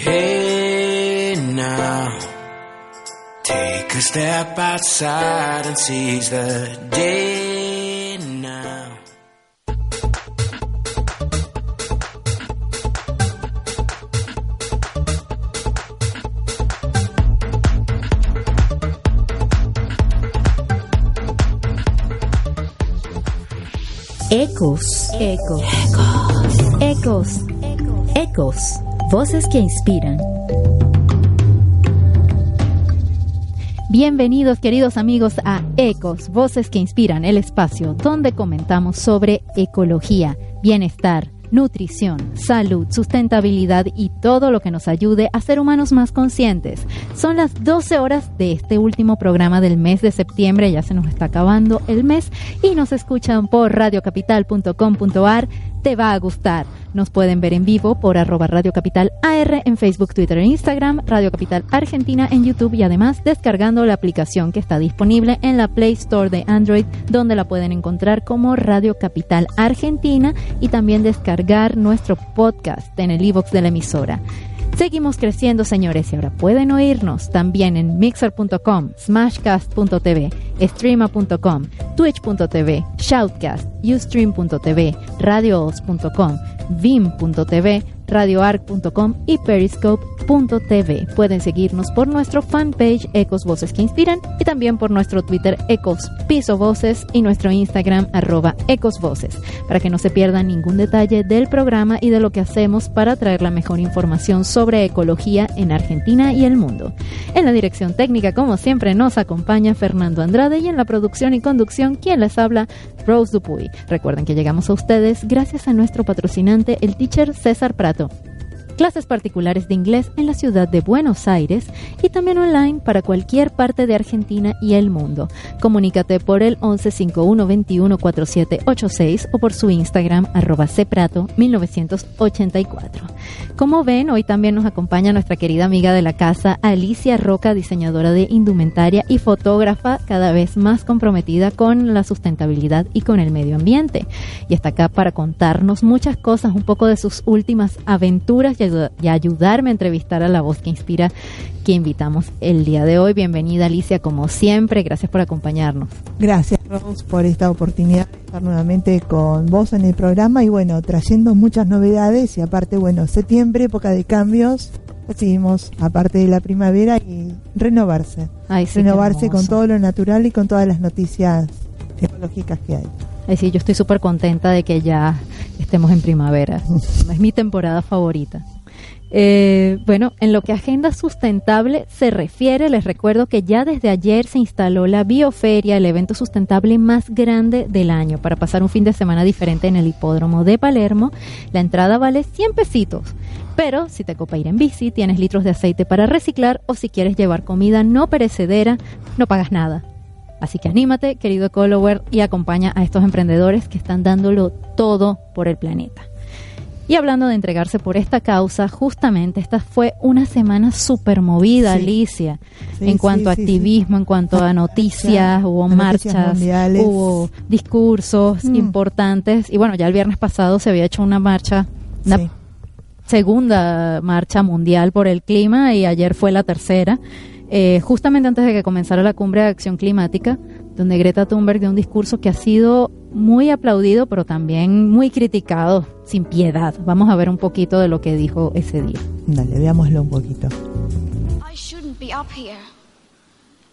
Hey now, take a step outside and seize the day now. Ecos. Ecos. Ecos. Ecos. Voces que inspiran. Bienvenidos queridos amigos a Ecos, Voces que Inspiran, el espacio donde comentamos sobre ecología, bienestar, nutrición, salud, sustentabilidad y todo lo que nos ayude a ser humanos más conscientes. Son las 12 horas de este último programa del mes de septiembre, ya se nos está acabando el mes y nos escuchan por radiocapital.com.ar. Te va a gustar. Nos pueden ver en vivo por arroba Radio Capital AR en Facebook, Twitter e Instagram, Radio Capital Argentina en YouTube y además descargando la aplicación que está disponible en la Play Store de Android, donde la pueden encontrar como Radio Capital Argentina y también descargar nuestro podcast en el iBox de la emisora. Seguimos creciendo, señores, y ahora pueden oírnos también en mixer.com, smashcast.tv, streama.com, twitch.tv, shoutcast, ustream.tv, radioos.com, vim.tv, radioarc.com y periscope.tv. Pueden seguirnos por nuestro fanpage Ecos Voces que Inspiran y también por nuestro Twitter Ecos Piso Voces y nuestro Instagram arroba Ecos Voces para que no se pierdan ningún detalle del programa y de lo que hacemos para traer la mejor información sobre ecología en Argentina y el mundo. En la dirección técnica, como siempre, nos acompaña Fernando Andrade y en la producción y conducción, quien les habla, Rose Dupuy. Recuerden que llegamos a ustedes gracias a nuestro patrocinante, el teacher César Prato clases particulares de inglés en la ciudad de Buenos Aires y también online para cualquier parte de Argentina y el mundo. Comunícate por el 1151 21 4786 o por su Instagram arroba cprato 1984. Como ven, hoy también nos acompaña nuestra querida amiga de la casa, Alicia Roca, diseñadora de indumentaria y fotógrafa cada vez más comprometida con la sustentabilidad y con el medio ambiente. Y está acá para contarnos muchas cosas, un poco de sus últimas aventuras y, y ayudarme a entrevistar a la voz que inspira que invitamos el día de hoy. Bienvenida Alicia, como siempre, gracias por acompañarnos. Gracias Rose por esta oportunidad de estar nuevamente con vos en el programa y bueno, trayendo muchas novedades y aparte, bueno, septiembre, época de cambios, decidimos, aparte de la primavera, y renovarse. Ay, sí, renovarse con todo lo natural y con todas las noticias ecológicas que hay. Ay, sí, yo estoy súper contenta de que ya estemos en primavera. es mi temporada favorita. Eh, bueno, en lo que Agenda Sustentable se refiere, les recuerdo que ya desde ayer se instaló la Bioferia, el evento sustentable más grande del año, para pasar un fin de semana diferente en el hipódromo de Palermo. La entrada vale 100 pesitos, pero si te copa ir en bici, tienes litros de aceite para reciclar o si quieres llevar comida no perecedera, no pagas nada. Así que anímate, querido ecolower, y acompaña a estos emprendedores que están dándolo todo por el planeta. Y hablando de entregarse por esta causa, justamente esta fue una semana súper movida, Sí. Alicia, Sí, en cuanto a sí, activismo, en cuanto a noticias, hubo noticias marchas, mundiales. hubo discursos Mm. importantes. Y bueno, ya el viernes pasado se había hecho una marcha, una segunda marcha mundial por el clima y ayer fue la tercera, eh, justamente antes de que comenzara la cumbre de acción climática, donde Greta Thunberg dio un discurso que ha sido muy aplaudido, pero también muy criticado, sin piedad. Vamos a ver un poquito de lo que dijo ese día. Dale, veámoslo un poquito. I shouldn't be up here.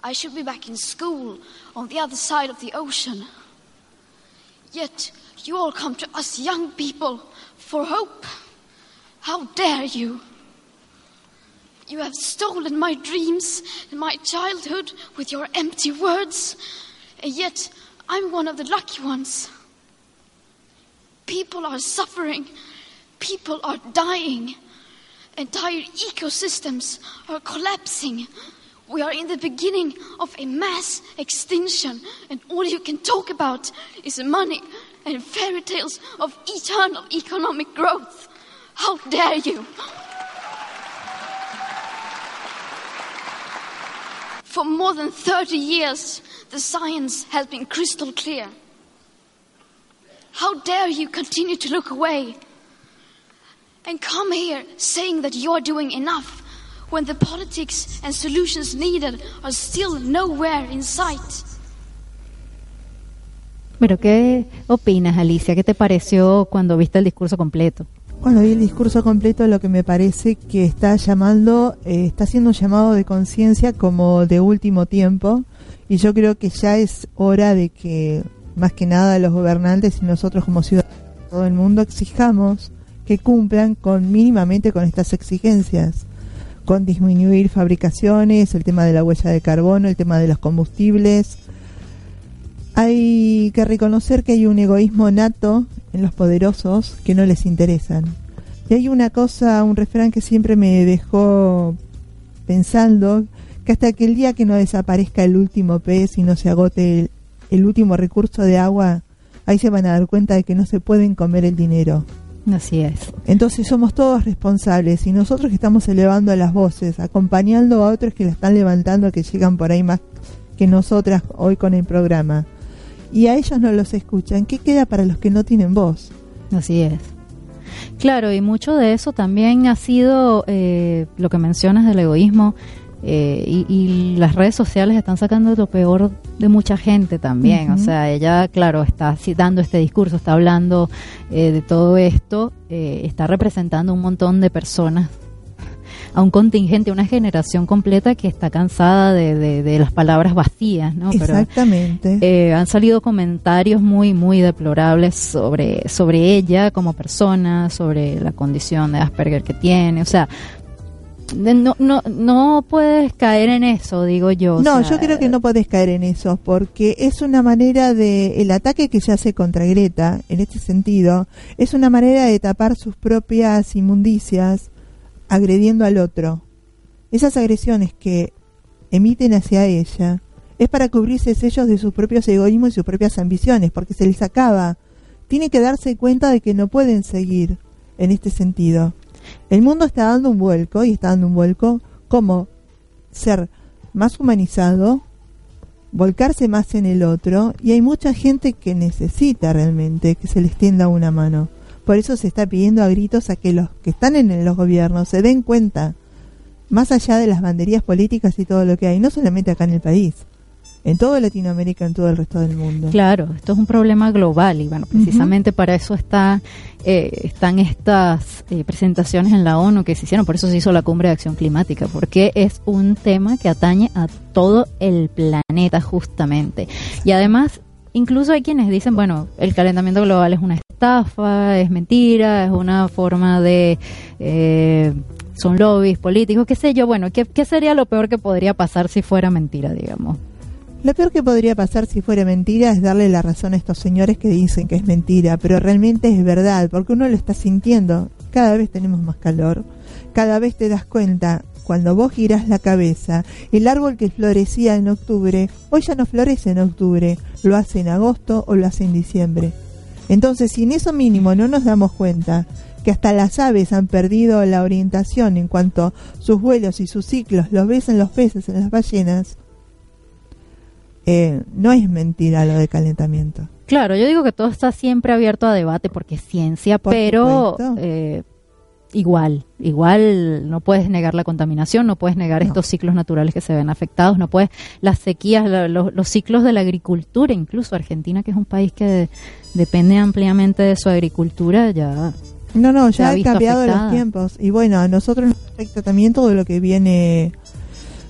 I should be back in school on the other side of the ocean. Yet you all come to us young people for hope. How dare you? You have stolen my dreams and my childhood with your empty words, and yet I'm one of the lucky ones. People are suffering, people are dying. Entire ecosystems are collapsing. We are in the beginning of a mass extinction, and all you can talk about is money and fairy tales of eternal economic growth. How dare you! For more than 30 years, the science has been crystal clear. How dare you continue to look away? and come here saying that you're doing enough when the politics and solutions needed are still nowhere in sight. Pero ¿qué opinas, Alicia? ¿Qué te pareció cuando viste el discurso completo? Cuando vi el discurso completo, lo que me parece que está llamando, eh, está haciendo un llamado de conciencia como de último tiempo, y yo creo que ya es hora de que, más que nada, los gobernantes y nosotros como ciudadanos de todo el mundo exijamos que cumplan con mínimamente con estas exigencias, con disminuir fabricaciones, el tema de la huella de carbono, el tema de los combustibles. Hay que reconocer que hay un egoísmo nato en los poderosos que no les interesan. Y hay una cosa, un refrán que siempre me dejó pensando, que hasta que el día que no desaparezca el último pez y no se agote el, el último recurso de agua, ahí se van a dar cuenta de que no se pueden comer el dinero. Así es. Entonces somos todos responsables y nosotros que estamos elevando las voces, acompañando a otros que la están levantando, que llegan por ahí más que nosotras hoy con el programa. Y a ellos no los escuchan. ¿Qué queda para los que no tienen voz? Así es. Claro, y mucho de eso también ha sido eh, lo que mencionas del egoísmo. Eh, y, y, las redes sociales están sacando lo peor de mucha gente también. O sea, ella, claro, está dando este discurso, está hablando eh, de todo esto, eh, está representando un montón de personas, a un contingente, una generación completa que está cansada de, de, de las palabras vacías, ¿no? Exactamente. Pero, han salido comentarios muy, muy deplorables sobre, sobre ella como persona, sobre la condición de Asperger que tiene. O sea, no, no, no puedes caer en eso, digo yo. No, o sea, yo creo que no puedes caer en eso, porque es una manera de, el ataque que se hace contra Greta, en este sentido, es una manera de tapar sus propias inmundicias agrediendo al otro. Esas agresiones que emiten hacia ella es para cubrirse ellos de sus propios egoísmos y sus propias ambiciones, porque se les acaba. Tiene que darse cuenta de que no pueden seguir en este sentido. El mundo está dando un vuelco y está dando un vuelco como ser más humanizado, volcarse más en el otro y hay mucha gente que necesita realmente que se les tienda una mano. Por eso se está pidiendo a gritos a que los que están en los gobiernos se den cuenta, más allá de las banderías políticas y todo lo que hay, no solamente acá en el país, en toda Latinoamérica, en todo el resto del mundo. Claro, esto es un problema global y bueno, precisamente uh -huh. para eso está, eh, están estas eh, presentaciones en la ONU que se hicieron, por eso se hizo la cumbre de acción climática, porque es un tema que atañe a todo el planeta justamente. Y además, incluso hay quienes dicen, bueno, el calentamiento global es una estafa, es mentira, es una forma de... Eh, son lobbies políticos, qué sé yo, bueno, ¿qué, ¿qué sería lo peor que podría pasar si fuera mentira, digamos? Lo peor que podría pasar si fuera mentira es darle la razón a estos señores que dicen que es mentira, pero realmente es verdad, porque uno lo está sintiendo. Cada vez tenemos más calor, cada vez te das cuenta, cuando vos girás la cabeza, el árbol que florecía en octubre, hoy ya no florece en octubre, lo hace en agosto o lo hace en diciembre. Entonces, si en eso mínimo no nos damos cuenta que hasta las aves han perdido la orientación en cuanto sus vuelos y sus ciclos, los ves en los peces, en las ballenas, eh, no es mentira lo de calentamiento. Claro, yo digo que todo está siempre abierto a debate porque es ciencia, Por pero eh, igual, igual no puedes negar la contaminación, no puedes negar No. estos ciclos naturales que se ven afectados, no puedes las sequías, la- lo- los ciclos de la agricultura, incluso Argentina, que es un país que depende ampliamente de su agricultura, ya No, no, ya han cambiado afectada. los tiempos. Y bueno, a nosotros nos afecta también todo lo que viene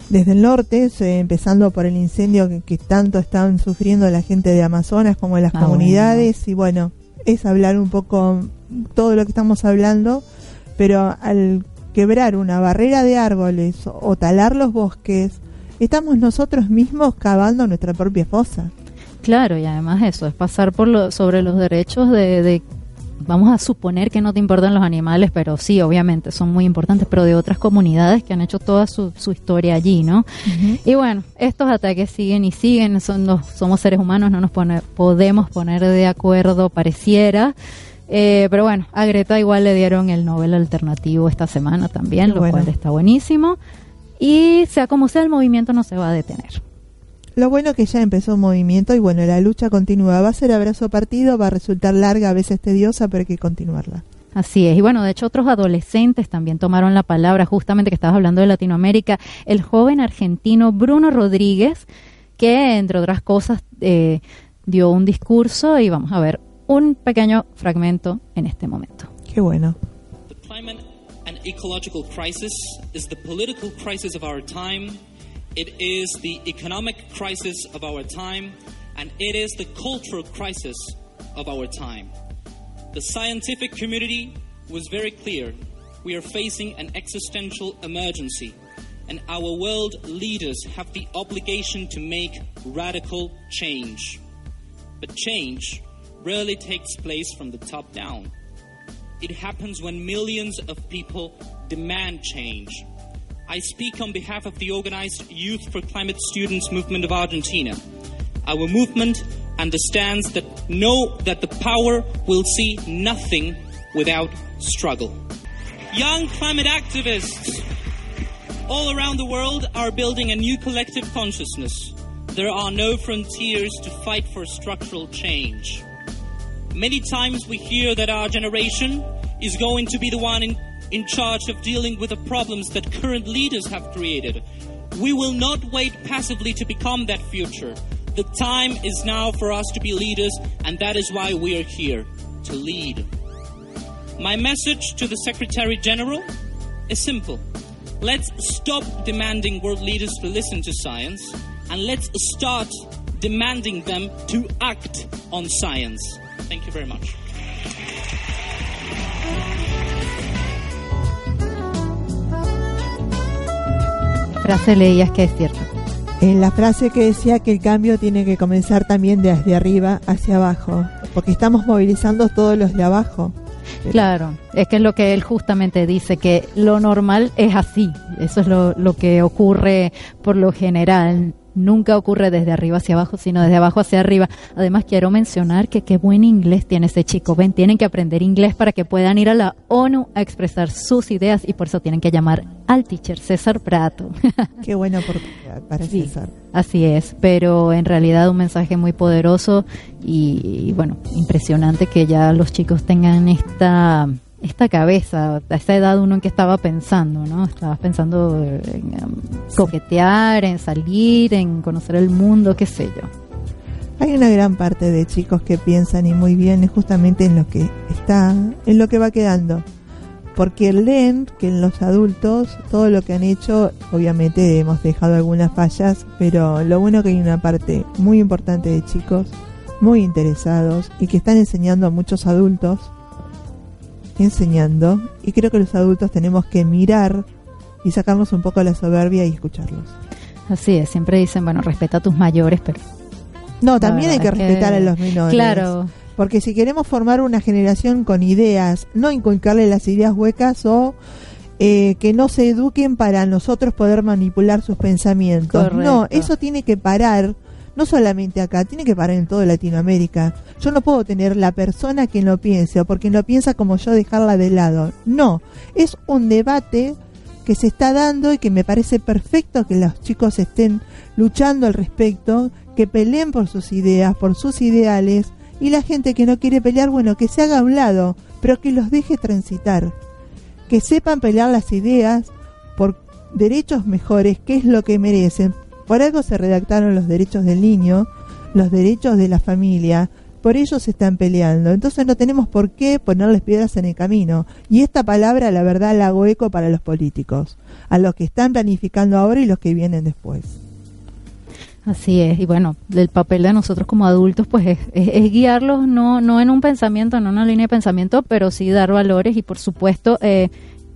desde el norte, empezando por el incendio que, que tanto están sufriendo la gente de Amazonas como de las Ah, comunidades. Y bueno, es hablar un poco todo lo que estamos hablando, pero al quebrar una barrera de árboles o, o talar los bosques, estamos nosotros mismos cavando nuestra propia fosa. Claro, y además eso, es pasar por lo, sobre los derechos de, de- vamos a suponer que no te importan los animales, pero sí, obviamente, son muy importantes, pero de otras comunidades que han hecho toda su, su historia allí, ¿no? Y bueno, estos ataques siguen y siguen, son los- somos seres humanos, no nos pone- podemos poner de acuerdo, pareciera. Eh, pero bueno, a Greta igual le dieron el Nobel alternativo esta semana también, Qué lo bueno. cual está buenísimo. Y sea como sea, el movimiento no se va a detener. Lo bueno que ya empezó un movimiento y bueno, la lucha continúa. Va a ser abrazo partido, va a resultar larga, a veces tediosa, pero hay que continuarla. Así es. Y bueno, de hecho otros adolescentes también tomaron la palabra, justamente que estabas hablando de Latinoamérica. El joven argentino Bruno Rodríguez, que entre otras cosas eh, dio un discurso y vamos a ver un pequeño fragmento en este momento. Qué bueno. The climate and ecological crisis is the political crisis of our time. It is the economic crisis of our time. And it is the cultural crisis of our time. The scientific community was very clear. We are facing an existential emergency, and our world leaders have the obligation to make radical change. But change rarely takes place from the top down. It happens when millions of people demand change. I speak on behalf of the organized Youth for Climate Students movement of Argentina. Our movement understands that know that the power will see nothing without struggle. Young climate activists all around the world are building a new collective consciousness. There are no frontiers to fight for structural change. Many times we hear that our generation is going to be the one in, in charge of dealing with the problems that current leaders have created. We will not wait passively to become that future. The time is now for us to be leaders, and that is why we are here to lead. My message to the Secretary General is simple. Let's stop demanding world leaders to listen to science, and let's start demanding them to act on science. Thank you very much. Frase leías que es cierta. En la frase que decía que el cambio tiene que comenzar también desde arriba hacia abajo, porque estamos movilizando todos los de abajo. Pero- Claro, es que es lo que él justamente dice, que lo normal es así, eso es lo, lo que ocurre por lo general, nunca ocurre desde arriba hacia abajo, sino desde abajo hacia arriba. Además quiero mencionar que qué buen inglés tiene ese chico, ven, tienen que aprender inglés para que puedan ir a la ONU a expresar sus ideas y por eso tienen que llamar al teacher César Prato. Qué buena oportunidad para Sí, César. así es, pero en realidad un mensaje muy poderoso y, y, bueno, impresionante que ya los chicos tengan esta esta cabeza, a esta edad uno en que estaba pensando, ¿no? Estabas pensando en um, coquetear, en salir, en conocer el mundo, qué sé yo. Hay una gran parte de chicos que piensan y muy bien justamente en lo que está, en lo que va quedando. Porque leen que en los adultos todo lo que han hecho, obviamente hemos dejado algunas fallas, pero lo bueno que hay una parte muy importante de chicos muy interesados y que están enseñando a muchos adultos, enseñando, y creo que los adultos tenemos que mirar y sacarnos un poco la soberbia y escucharlos. Así es, siempre dicen, bueno, respeta a tus mayores, pero No, también hay que respetar a los menores. Claro, Porque si queremos formar una generación con ideas, no inculcarle las ideas huecas o eh, que no se eduquen para nosotros poder manipular sus pensamientos. Correcto. No, eso tiene que parar, no solamente acá, tiene que parar en toda Latinoamérica. Yo no puedo tener la persona quien lo piense o porque lo piensa como yo dejarla de lado. No, es un debate que se está dando y que me parece perfecto que los chicos estén luchando al respecto, que peleen por sus ideas, por sus ideales, y la gente que no quiere pelear, bueno, que se haga a un lado, pero que los deje transitar, que sepan pelear las ideas por derechos mejores, que es lo que merecen. Por algo se redactaron los derechos del niño, los derechos de la familia, por ellos se están peleando. Entonces no tenemos por qué ponerles piedras en el camino. Y esta palabra, la verdad, la hago eco para los políticos, a los que están planificando ahora y los que vienen después. Así es, y bueno, el papel de nosotros como adultos pues es, es- es guiarlos no, no en un pensamiento, no en una línea de pensamiento, pero sí dar valores y por supuesto eh,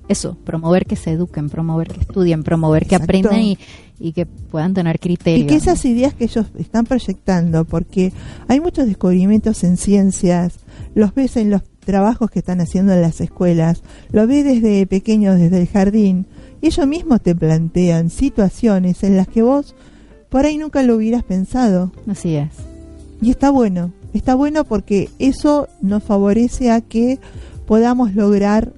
eso, promover que se eduquen, promover que estudien, promover que aprendan y, y que puedan tener criterio. Y que esas ideas que ellos están proyectando, porque hay muchos descubrimientos en ciencias, los ves en los trabajos que están haciendo en las escuelas, lo ves desde pequeños, desde el jardín, y ellos mismos te plantean situaciones en las que vos por ahí nunca lo hubieras pensado. Así es. Y está bueno, está bueno porque eso nos favorece a que podamos lograr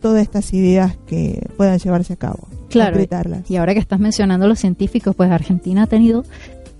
todas estas ideas que puedan llevarse a cabo. Claro, concretarlas. y ahora que estás mencionando los científicos, pues Argentina ha tenido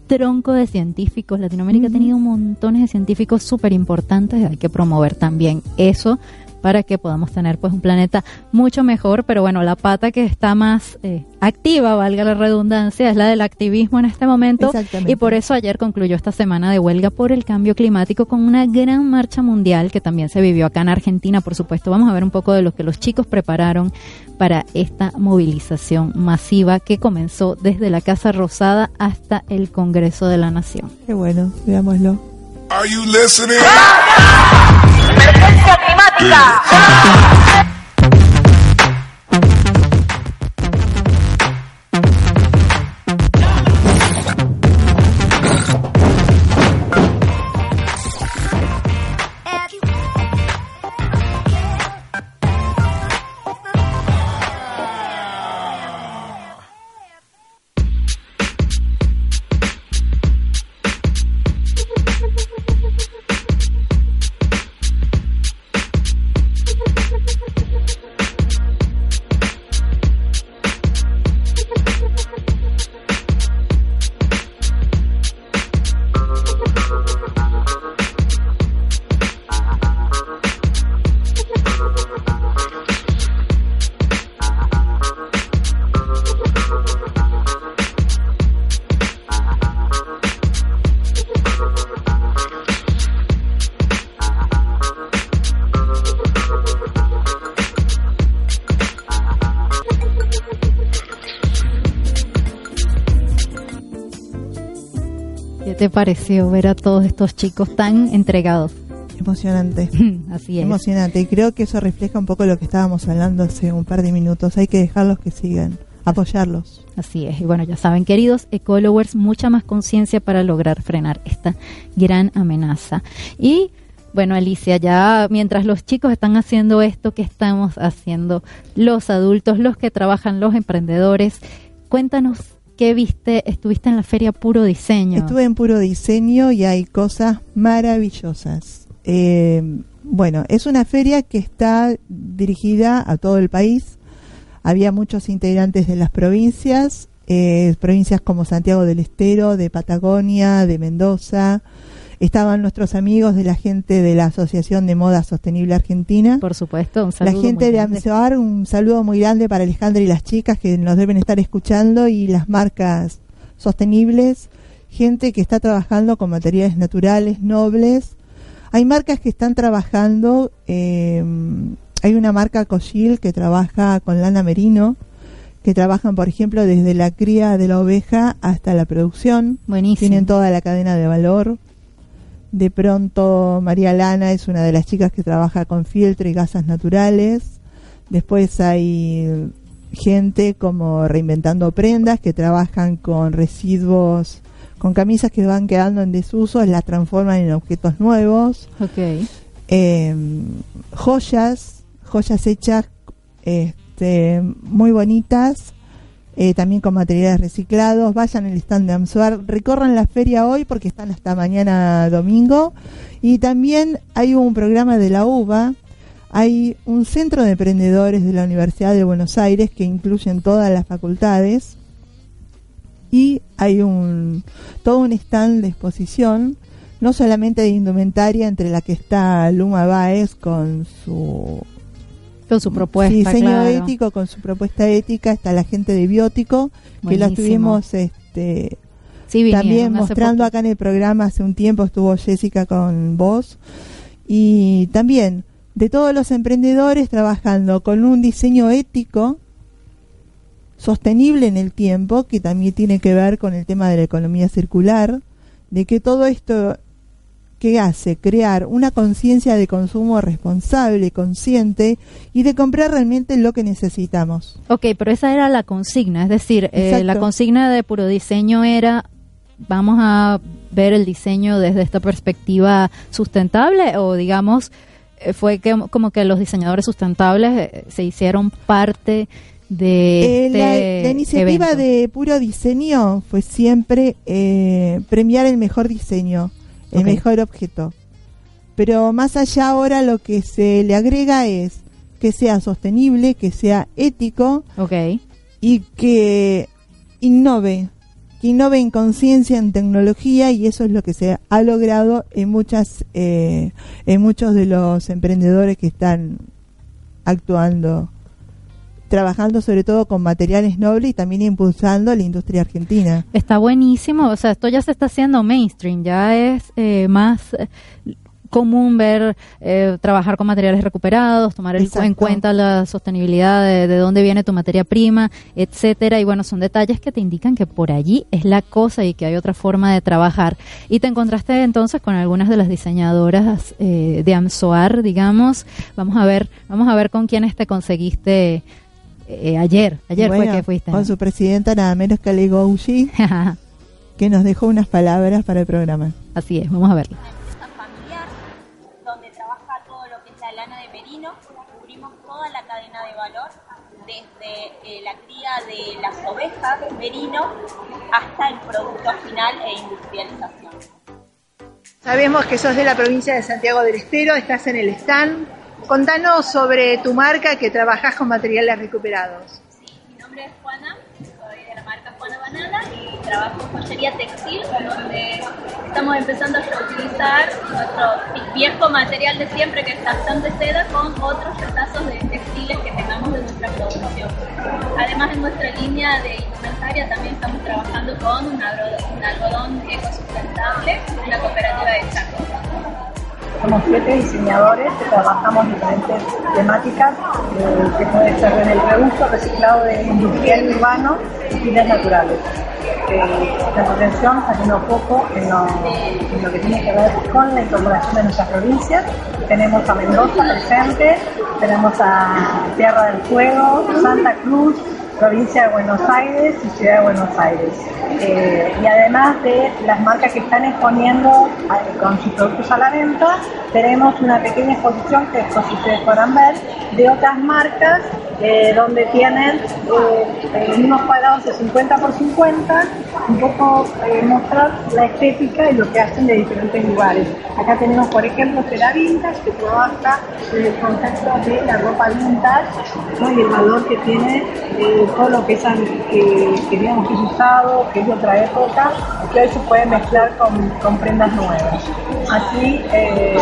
tronco de científicos, Latinoamérica ha tenido montones de científicos súper importantes, hay que promover también eso para que podamos tener pues un planeta mucho mejor. Pero bueno, la pata que está más eh, activa, valga la redundancia, es la del activismo en este momento. Exactamente. Y por eso ayer concluyó esta semana de huelga por el cambio climático con una gran marcha mundial que también se vivió acá en Argentina, por supuesto. Vamos a ver un poco de lo que los chicos prepararon para esta movilización masiva que comenzó desde la Casa Rosada hasta el Congreso de la Nación. Qué bueno, veámoslo. Are you listening? Emergencia climática. Te pareció ver a todos estos chicos tan entregados? Emocionante. Así es. Emocionante. Y creo que eso refleja un poco lo que estábamos hablando hace un par de minutos. Hay que dejarlos que sigan, apoyarlos. Así es. Y bueno, ya saben, queridos ecologers, mucha más conciencia para lograr frenar esta gran amenaza. Y bueno, Alicia, ya mientras los chicos están haciendo esto, ¿qué estamos haciendo los adultos, los que trabajan, los emprendedores? Cuéntanos qué viste, estuviste en la feria Puro Diseño. Estuve en puro diseño y hay cosas maravillosas. Eh, bueno, es una feria que está dirigida a todo el país. Había muchos integrantes de las provincias, eh, provincias como Santiago del Estero, de Patagonia, de Mendoza. Estaban nuestros amigos de la gente de la Asociación de Moda Sostenible Argentina. Por supuesto, un La saludo. gente muy de. Amsebar, un saludo muy grande para Alejandra y las chicas que nos deben estar escuchando y las marcas sostenibles, gente que está trabajando con materiales naturales, nobles. Hay marcas que están trabajando, eh, hay una marca Cochil que trabaja con lana merino, que trabajan, por ejemplo, desde la cría de la oveja hasta la producción. Buenísimo. Tienen toda la cadena de valor. De pronto, María Lana es una de las chicas que trabaja con filtro y gasas naturales. Después hay gente como Reinventando Prendas que trabajan con residuos, con camisas que van quedando en desuso, las transforman en objetos nuevos. Ok. Eh, joyas, joyas hechas este, muy bonitas, eh, también con materiales reciclados. Vayan al stand de Amsuar, recorran la feria hoy porque están hasta mañana domingo. Y también hay un programa de la UBA, hay un centro de emprendedores de la Universidad de Buenos Aires que incluyen todas las facultades. Y hay un todo un stand de exposición no solamente de indumentaria entre la que está Luma Baez con su Con su propuesta. sí, diseño claro. ético, con su propuesta ética, está la gente de Biótico, que la estuvimos este, Sí, vinieron también mostrando acá en el programa hace un tiempo, estuvo Jessica con vos. Y también de todos los emprendedores trabajando con un diseño ético sostenible en el tiempo, que también tiene que ver con el tema de la economía circular, de que todo esto que hace crear una conciencia de consumo responsable, consciente y de comprar realmente lo que necesitamos. Ok, pero esa era la consigna, es decir, eh, la consigna de puro diseño era, vamos a ver el diseño desde esta perspectiva sustentable o digamos, eh, fue que, como que los diseñadores sustentables eh, se hicieron parte de Eh, la, este la iniciativa evento. de puro diseño fue siempre eh, premiar el mejor diseño, el mejor objeto. Pero más allá ahora lo que se le agrega es que sea sostenible, que sea ético Ok, y que innove, que innove en conciencia, en tecnología y eso es lo que se ha logrado en muchas, eh, en muchos de los emprendedores que están actuando, trabajando sobre todo con materiales nobles y también impulsando la industria argentina. Está buenísimo, o sea, esto ya se está haciendo mainstream, ya es eh, más eh, común ver eh, trabajar con materiales recuperados, tomar el- en cuenta la sostenibilidad de, de dónde viene tu materia prima, etcétera. Y bueno, son detalles que te indican que por allí es la cosa y que hay otra forma de trabajar. Y te encontraste entonces con algunas de las diseñadoras eh, de Amsoar, digamos. Vamos a ver, vamos a ver con quiénes te conseguiste eh, ayer. Ayer Bueno, fue que fuiste. Con su presidenta nada menos que Ale Gouji, que nos dejó unas palabras para el programa. Así es, vamos a verlo. empresa familiar donde trabaja todo lo que es la lana de merino. Cubrimos toda la cadena de valor, desde eh, la cría de las ovejas merino hasta el producto final e industrialización. Sabemos que sos de la provincia de Santiago del Estero, estás en el stand. Contanos sobre tu marca que trabajas con materiales recuperados. Mi nombre es Juana, soy de la marca Juana Banana y trabajo en joyería textil, donde estamos empezando a utilizar nuestro viejo material de siempre, que es bastante seda, con otros retazos de textiles que tengamos de nuestra producción. Además, en nuestra línea de indumentaria también estamos trabajando con un algodón ecosustentable, una cooperativa de Chaco. Somos siete diseñadores que trabajamos diferentes temáticas, eh, que puede ser desde el reuso, reciclado de industrial urbano y fines naturales. Eh, la atención haciendo poco en lo, en lo que tiene que ver con la incorporación de nuestras provincias. Tenemos a Mendoza presente, tenemos a Tierra del Fuego, Santa Cruz, provincia de Buenos Aires y ciudad de Buenos Aires. Eh, y además de las marcas que están exponiendo eh, con sus productos a la venta, tenemos una pequeña exposición que es, como ustedes podrán ver, de otras marcas eh, donde tienen eh, unos cuadrados de 50 por 50, un poco eh, mostrar la estética y lo que hacen de diferentes lugares. Acá tenemos, por ejemplo, Tela Vintage, que trabaja en el concepto de la ropa vintage ¿no? y el valor que tiene eh, todo lo que, es, que, que digamos que es usado, que es de otra época, que hoy se puede mezclar con, con prendas nuevas. Así, eh,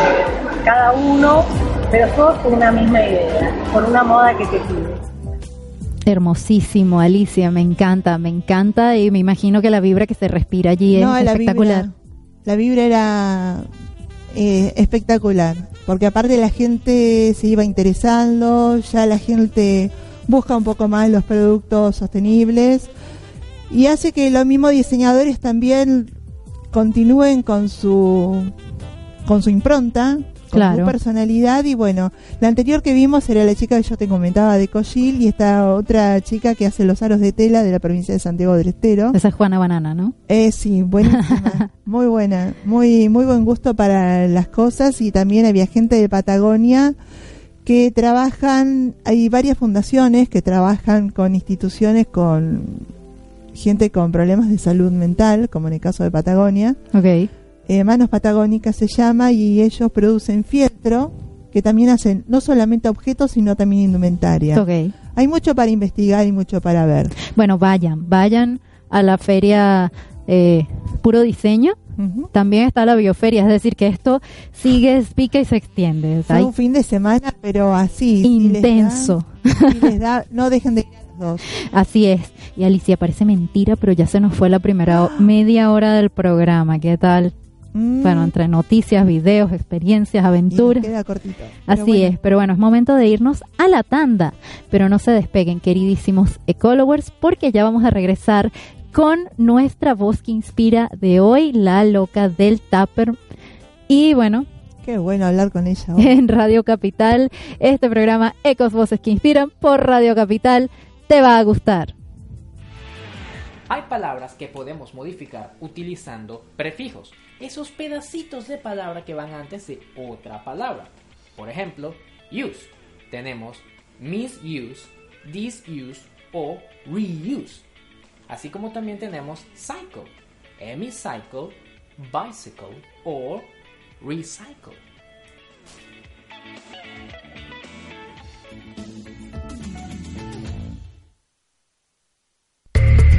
cada uno, pero todos con una misma idea, con una moda que te pide. Hermosísimo, Alicia, me encanta, me encanta y me imagino que la vibra que se respira allí es la espectacular. vibra, la vibra era eh, espectacular, porque aparte la gente se iba interesando, ya la gente busca un poco más los productos sostenibles y hace que los mismos diseñadores también continúen con su con su impronta, con Claro. su personalidad y bueno, la anterior que vimos era la chica que yo te comentaba de Cochil y esta otra chica que hace los aros de tela de la provincia de Santiago del Estero. Esa es Juana Banana, ¿no? Eh, sí, buenísima, muy buena, muy muy buen gusto para las cosas y también había gente de Patagonia que trabajan, hay varias fundaciones que trabajan con instituciones con gente con problemas de salud mental, como en el caso de Patagonia. Ok. Eh, Manos Patagónicas se llama y ellos producen fieltro que también hacen no solamente objetos sino también indumentaria. Ok. Hay mucho para investigar y mucho para ver. Bueno, vayan, vayan a la feria eh, Puro Diseño. También está la bioferia, es decir, que esto sigue, pica y se extiende. Fue un fin de semana, pero así. si les da- intenso. si les da, no dejen de ir a los dos. Así es. Y Alicia, parece mentira, pero ya se nos fue la primera media hora del programa. ¿Qué tal? Mm, Bueno, entre noticias, videos, experiencias, aventuras. queda cortito. Así bueno, es, pero bueno, es momento de irnos a la tanda. Pero no se despeguen, queridísimos ecologers, porque ya vamos a regresar con nuestra voz que inspira de hoy, la loca del Tupper. Y bueno, Qué bueno hablar con ella. hoy. en Radio Capital, este programa Ecos Voces que Inspiran por Radio Capital, te va a gustar. Hay palabras que podemos modificar utilizando prefijos, esos pedacitos de palabra que van antes de otra palabra. Por ejemplo, use. Tenemos misuse, disuse o reuse. Así como también tenemos cycle, hemicycle, bicycle o recycle.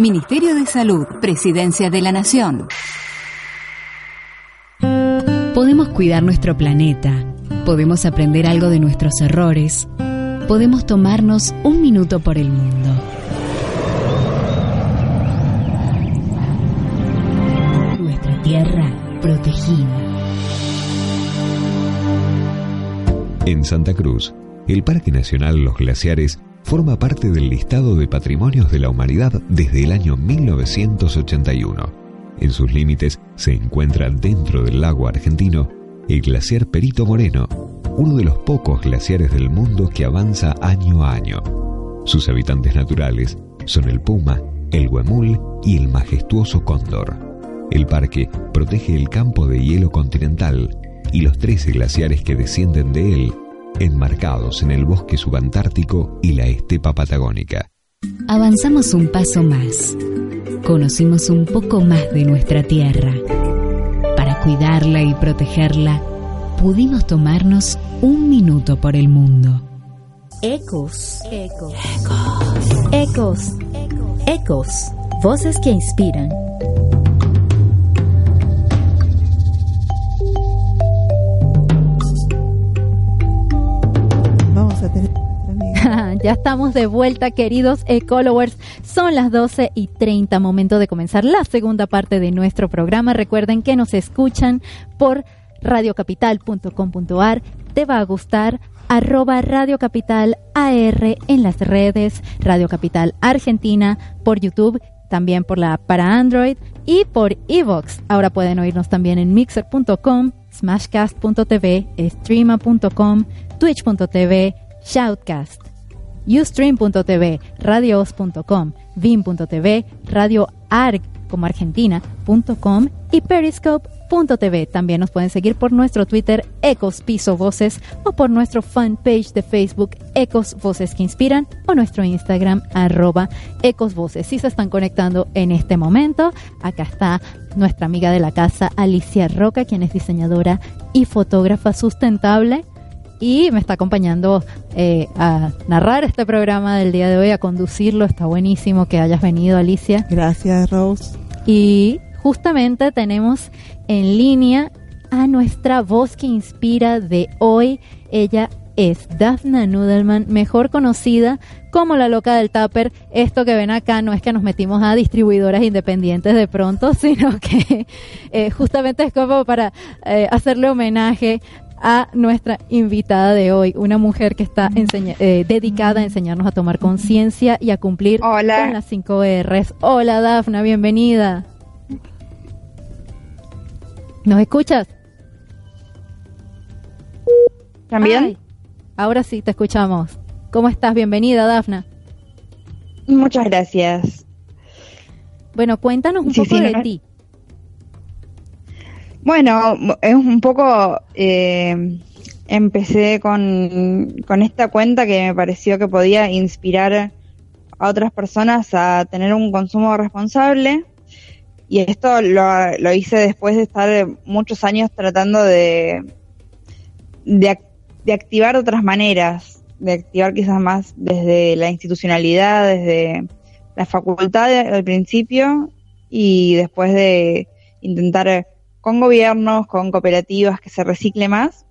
Ministerio de Salud, Presidencia de la Nación. Podemos cuidar nuestro planeta, podemos aprender algo de nuestros errores, podemos tomarnos un minuto por el mundo. Nuestra tierra protegida. En Santa Cruz, el Parque Nacional Los Glaciares forma parte del listado de patrimonios de la humanidad desde el año 1981. En sus límites se encuentra dentro del lago argentino el glaciar Perito Moreno, uno de los pocos glaciares del mundo que avanza año a año. Sus habitantes naturales son el puma, el huemul y el majestuoso cóndor. El parque protege el campo de hielo continental y los 13 glaciares que descienden de él enmarcados en el bosque subantártico y la estepa patagónica. Avanzamos un paso más. Conocimos un poco más de nuestra tierra. Para cuidarla y protegerla, pudimos tomarnos un minuto por el mundo. Ecos. Ecos. Ecos. Ecos. Voces que inspiran. ya estamos de vuelta, queridos ecologers. Son las 12 y 30, momento de comenzar la segunda parte de nuestro programa. Recuerden que nos escuchan por radiocapital.com.ar. Te va a gustar arroba Radio Capital AR en las redes, Radio Capital Argentina, por YouTube, también por la para Android y por Evox. Ahora pueden oírnos también en mixer.com, smashcast.tv, streama.com, twitch.tv, shoutcast. Ustream.tv, radios.com, vim.tv, radioarg como argentina.com y periscope.tv. También nos pueden seguir por nuestro Twitter Ecos Piso Voces o por nuestro fanpage de Facebook Ecos Voces que Inspiran o nuestro Instagram arroba Ecos Voces. Si se están conectando en este momento, acá está nuestra amiga de la casa Alicia Roca, quien es diseñadora y fotógrafa sustentable y me está acompañando eh, a narrar este programa del día de hoy, a conducirlo. Está buenísimo que hayas venido, Alicia. Gracias, Rose. Y justamente tenemos en línea a nuestra voz que inspira de hoy. Ella es Daphna Nudelman, mejor conocida como la loca del tupper. Esto que ven acá no es que nos metimos a distribuidoras independientes de pronto, sino que eh, justamente es como para eh, hacerle homenaje a nuestra invitada de hoy, una mujer que está eh, dedicada a enseñarnos a tomar conciencia y a cumplir con las 5 R's. Hola Dafna, bienvenida. ¿Nos escuchas? ¿También? ahora sí, te escuchamos. ¿Cómo estás? Bienvenida, Dafna. Muchas gracias. Bueno, cuéntanos un poco de ti. Bueno, es un poco, eh, empecé con, con esta cuenta que me pareció que podía inspirar a otras personas a tener un consumo responsable. Y esto lo, lo hice después de estar muchos años tratando de, de, de activar otras maneras, de activar quizás más desde la institucionalidad, desde la facultad al principio y después de intentar con gobiernos, con cooperativas, que se recicle más.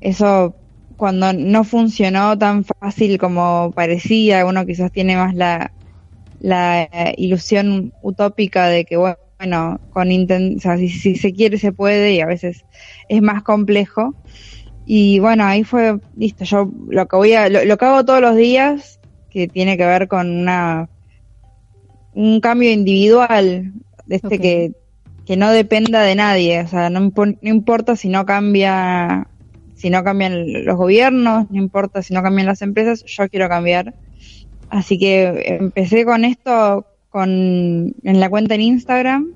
Eso cuando no funcionó tan fácil como parecía, uno quizás tiene más la, la ilusión utópica de que, bueno, con o sea, si, si, se quiere se puede y a veces es más complejo. Y bueno, ahí fue, listo, yo lo que voy a, lo, lo que hago todos los días, que tiene que ver con una, un cambio individual, de este que que no dependa de nadie, o sea, no, importa si no cambia, si no cambian los gobiernos, no importa si no cambian las empresas, yo quiero cambiar. Así que empecé con esto con, en la cuenta en Instagram.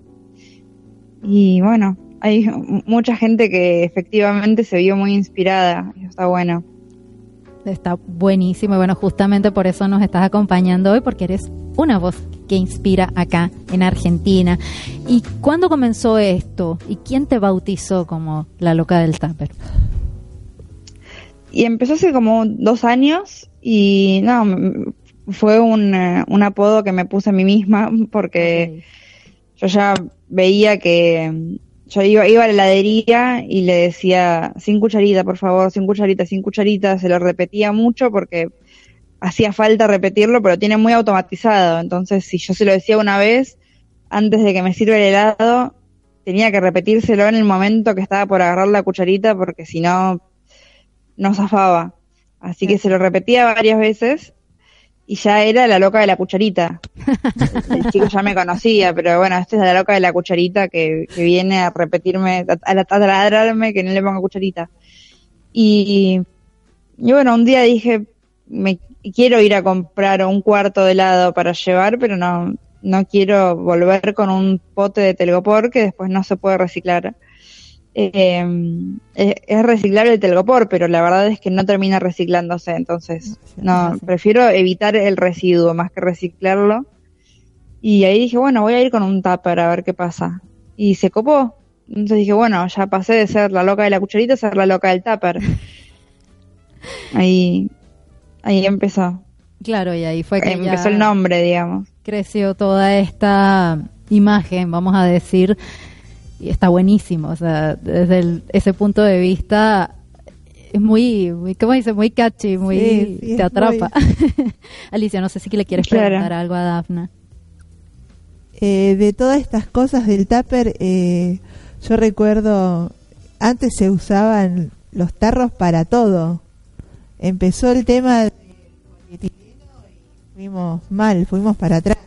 Y bueno, hay mucha gente que efectivamente se vio muy inspirada. Está bueno. Está buenísimo. Y bueno, justamente por eso nos estás acompañando hoy, porque eres una voz que inspira acá en Argentina. ¿Y cuándo comenzó esto? ¿Y quién te bautizó como la loca del tupper? Y empezó hace como dos años y no, fue un, eh, un apodo que me puse a mí misma porque yo ya veía que yo iba, iba a la heladería y le decía, sin cucharita, por favor, sin cucharita, sin cucharita, se lo repetía mucho porque hacía falta repetirlo, pero tiene muy automatizado. Entonces, si yo se lo decía una vez, antes de que me sirva el helado, tenía que repetírselo en el momento que estaba por agarrar la cucharita, porque si no, no zafaba. Así que se lo repetía varias veces y ya era la loca de la cucharita. El chico ya me conocía, pero bueno, esta es la loca de la cucharita que, viene a repetirme, a, ladrarme que no le ponga cucharita. Y, y bueno, un día dije, me quiero ir a comprar un cuarto de helado para llevar, pero no, no quiero volver con un pote de telgopor que después no se puede reciclar. Eh, es, reciclable el telgopor, pero la verdad es que no termina reciclándose, entonces no, prefiero evitar el residuo más que reciclarlo. Y ahí dije, bueno, voy a ir con un tupper a ver qué pasa. Y se copó. Entonces dije, bueno, ya pasé de ser la loca de la cucharita a ser la loca del tupper. ahí, ahí empezó. Claro, y ahí fue que empezó el nombre, digamos. Creció toda esta imagen, vamos a decir, y está buenísimo. O sea, desde ese punto de vista es muy, muy ¿cómo dice? Muy catchy, muy te atrapa. Alicia, no sé si le quieres preguntar algo a Dafna. Eh, de todas estas cosas del tupper, eh, yo recuerdo, antes se usaban los tarros para todo. Empezó el tema de y fuimos mal, fuimos para atrás.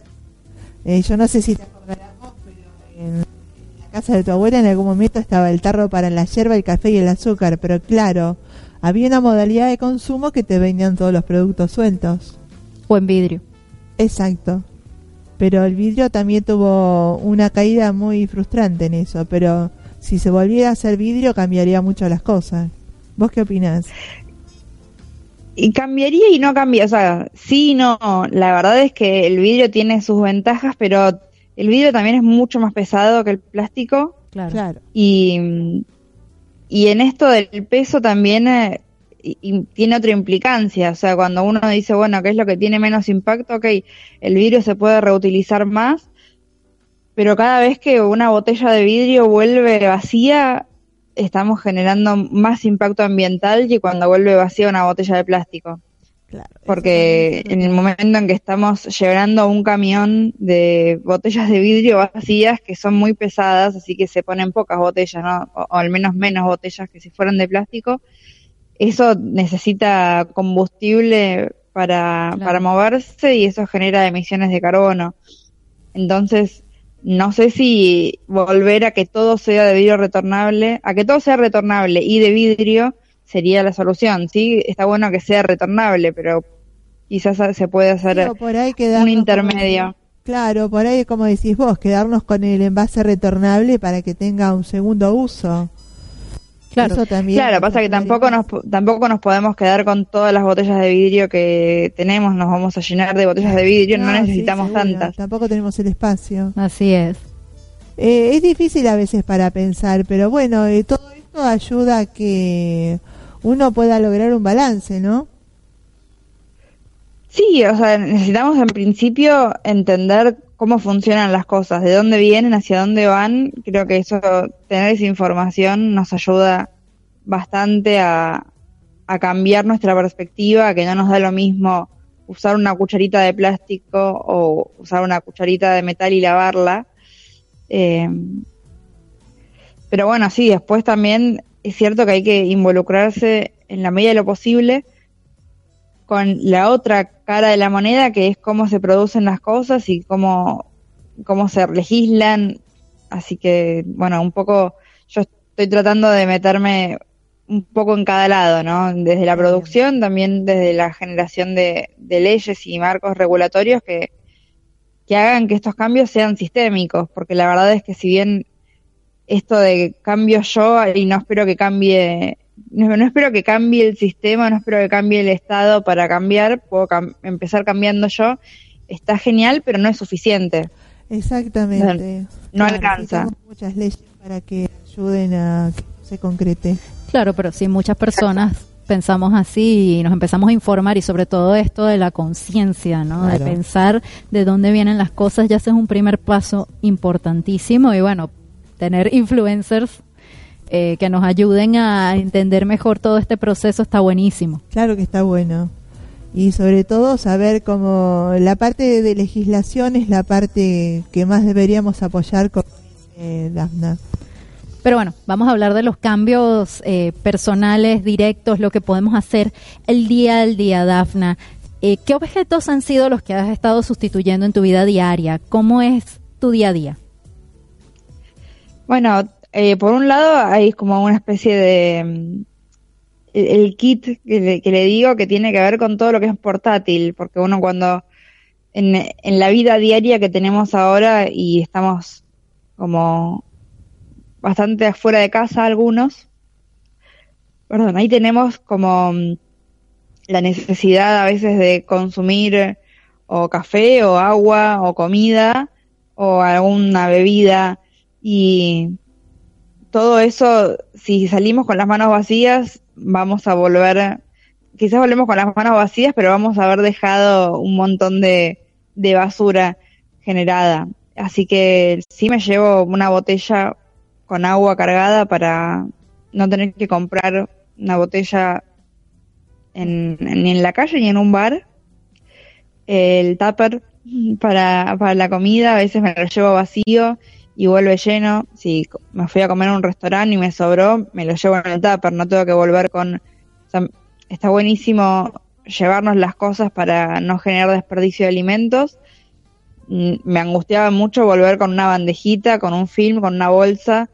Eh, yo no sé si te acordarás pero en casa de tu abuela en algún momento estaba el tarro para la hierba, el café y el azúcar, pero claro, había una modalidad de consumo que te venían todos los productos sueltos. O en vidrio. Exacto. Pero el vidrio también tuvo una caída muy frustrante en eso, pero si se volviera a hacer vidrio cambiaría mucho las cosas. ¿Vos qué opinás? Y cambiaría y no cambia, o sea, sí, no, la verdad es que el vidrio tiene sus ventajas, pero el vidrio también es mucho más pesado que el plástico. Claro. Y, y en esto del peso también eh, tiene otra implicancia. O sea, cuando uno dice, bueno, ¿qué es lo que tiene menos impacto? Ok, el vidrio se puede reutilizar más, pero cada vez que una botella de vidrio vuelve vacía, estamos generando más impacto ambiental que cuando vuelve vacía una botella de plástico. Porque en el momento en que estamos llevando un camión de botellas de vidrio vacías que son muy pesadas, así que se ponen pocas botellas, ¿no? o, al menos menos botellas que si fueran de plástico, eso necesita combustible para, para moverse y eso genera emisiones de carbono. Entonces, no sé si volver a que todo sea de vidrio retornable, a que todo sea retornable y de vidrio, sería la solución. Sí, está bueno que sea retornable, pero quizás se puede hacer un intermedio. claro, por ahí, como decís vos, quedarnos con el envase retornable para que tenga un segundo uso. Claro, Eso también claro pasa que tampoco nos, tampoco nos podemos quedar con todas las botellas de vidrio que tenemos, nos vamos a llenar de botellas de vidrio, no, necesitamos tantas. Tampoco tenemos el espacio. Así es. Eh, es difícil a veces para pensar, pero bueno, eh, todo esto ayuda a que uno pueda lograr un balance, ¿no? Sí, o sea, necesitamos en principio entender cómo funcionan las cosas, de dónde vienen, hacia dónde van. Creo que eso, tener esa información nos ayuda bastante a, cambiar nuestra perspectiva, que no nos da lo mismo usar una cucharita de plástico o usar una cucharita de metal y lavarla. Eh, pero bueno, sí, después también es cierto que hay que involucrarse en la medida de lo posible con la otra cara de la moneda, que es cómo se producen las cosas y cómo, cómo se legislan. Así que, bueno, un poco yo estoy tratando de meterme un poco en cada lado, ¿no? Desde la producción, también desde la generación de, leyes y marcos regulatorios que, que hagan que estos cambios sean sistémicos, porque la verdad es que si bien esto de cambio yo y no espero que cambie, no, espero que cambie el sistema, no espero que cambie el Estado para cambiar, puedo empezar cambiando yo, está genial, pero no es suficiente. Exactamente. No, alcanza. Muchas leyes para que ayuden a que se concrete. Claro, pero sí, muchas personas pensamos así y nos empezamos a informar y sobre todo esto de la conciencia, ¿no? De pensar de dónde vienen las cosas, ya ese es un primer paso importantísimo y bueno, tener influencers eh, que nos ayuden a entender mejor todo este proceso está buenísimo. Claro que está bueno. Y sobre todo saber cómo la parte de legislación es la parte que más deberíamos apoyar con eh, Dafna. Pero bueno, vamos a hablar de los cambios eh, personales, directos, lo que podemos hacer el día al día, Dafna. Eh, ¿Qué objetos han sido los que has estado sustituyendo en tu vida diaria? ¿Cómo es tu día a día? Bueno, eh, por un lado hay como una especie de... Mm, el, kit que le, digo que tiene que ver con todo lo que es portátil, porque uno cuando en, en la vida diaria que tenemos ahora y estamos como bastante afuera de casa algunos. Perdón, ahí tenemos como mm, la necesidad a veces de consumir o café o agua o comida o alguna bebida y todo eso, si salimos con las manos vacías, vamos a volver, quizás volvemos con las manos vacías, pero vamos a haber dejado un montón de, basura generada. Así que sí me llevo una botella con agua cargada para no tener que comprar una botella en, ni en la calle ni en un bar. El tupper para, para la comida, a veces me lo llevo vacío y vuelve lleno. Si me fui a comer a un restaurante y me sobró, me lo llevo en el tupper, no tengo que volver con... está buenísimo llevarnos las cosas para no generar desperdicio de alimentos. Mm, me angustiaba mucho volver con una bandejita, con un film, con una bolsa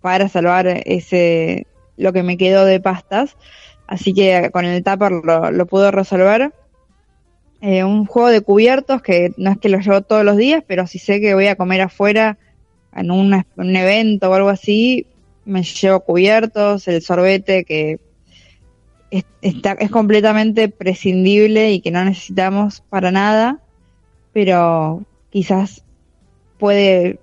para salvar ese lo que me quedó de pastas. Así que con el tupper lo, lo pude resolver. Eh, un juego de cubiertos que no es que lo llevo todos los días, pero si sé que voy a comer afuera en un evento o algo así, me llevo cubiertos, el sorbete que es, está, es completamente prescindible y que no necesitamos para nada, pero quizás puede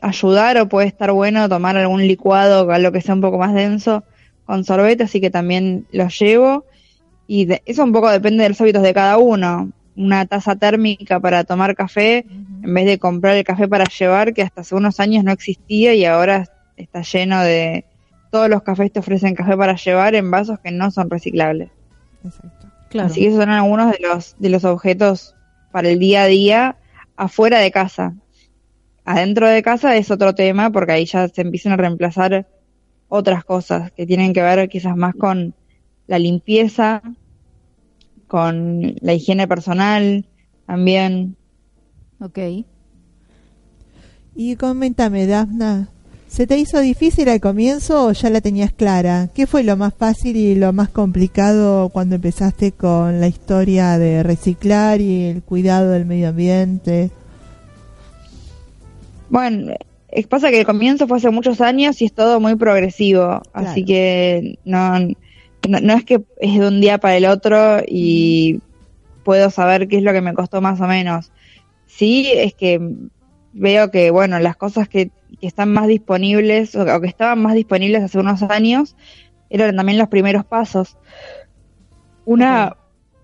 ayudar o puede estar bueno tomar algún licuado, algo que sea un poco más denso con sorbete, así que también lo llevo. Y eso un poco depende de los hábitos de cada uno. Una taza térmica para tomar café, en vez de comprar el café para llevar, que hasta hace unos años no existía y ahora está lleno de... Todos los cafés te ofrecen café para llevar en vasos que no son reciclables. Exacto. Claro. Así que esos son algunos de los, de los objetos para el día a día afuera de casa. Adentro de casa es otro tema porque ahí ya se empiezan a reemplazar otras cosas que tienen que ver quizás más con la limpieza, con la higiene personal también. Ok. Y coméntame, Dafna, ¿se te hizo difícil al comienzo o ya la tenías clara? ¿Qué fue lo más fácil y lo más complicado cuando empezaste con la historia de reciclar y el cuidado del medio ambiente? Bueno, pasa que el comienzo fue hace muchos años y es todo muy progresivo, así que no, no, es que es de un día para el otro y puedo saber qué es lo que me costó más o menos. Sí, es que veo que, bueno, las cosas que, están más disponibles o, que estaban más disponibles hace unos años eran también los primeros pasos. Una,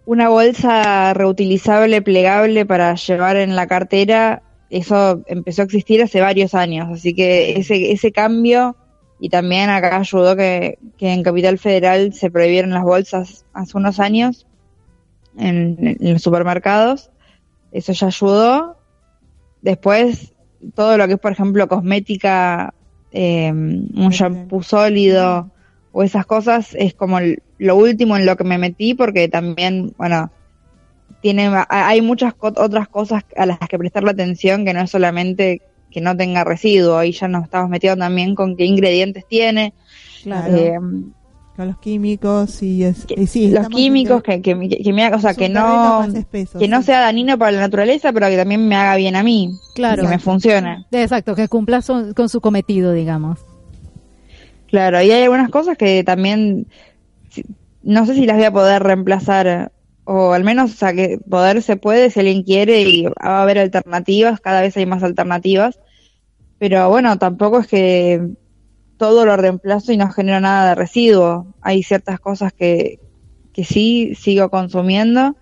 una bolsa reutilizable, plegable para llevar en la cartera eso empezó a existir hace varios años, así que ese, ese cambio y también acá ayudó que, en Capital Federal se prohibieron las bolsas hace unos años en, los supermercados, eso ya ayudó. Después, todo lo que es, por ejemplo, cosmética, eh, un shampoo sólido o esas cosas, es como lo último en lo que me metí porque también, bueno, tiene, hay muchas otras cosas a las que prestarle atención que no es solamente que no tenga residuo, ahí ya nos estamos metiendo también con qué ingredientes tiene. Claro. Eh, con los químicos y, es, y sí, los químicos que, que, que me haga, o sea, que no, que no sea dañino para la naturaleza, pero que también me haga bien a mí. Claro. Que me funcione. Exacto, que cumpla su- con su cometido, digamos. Claro, y hay algunas cosas que también no sé si las voy a poder reemplazar, o al menos, o sea, que poder se puede si alguien quiere y va a haber alternativas, cada vez hay más alternativas, pero bueno, tampoco es que todo lo reemplazo y no genero nada de residuo. Hay ciertas cosas que, que sí sigo consumiendo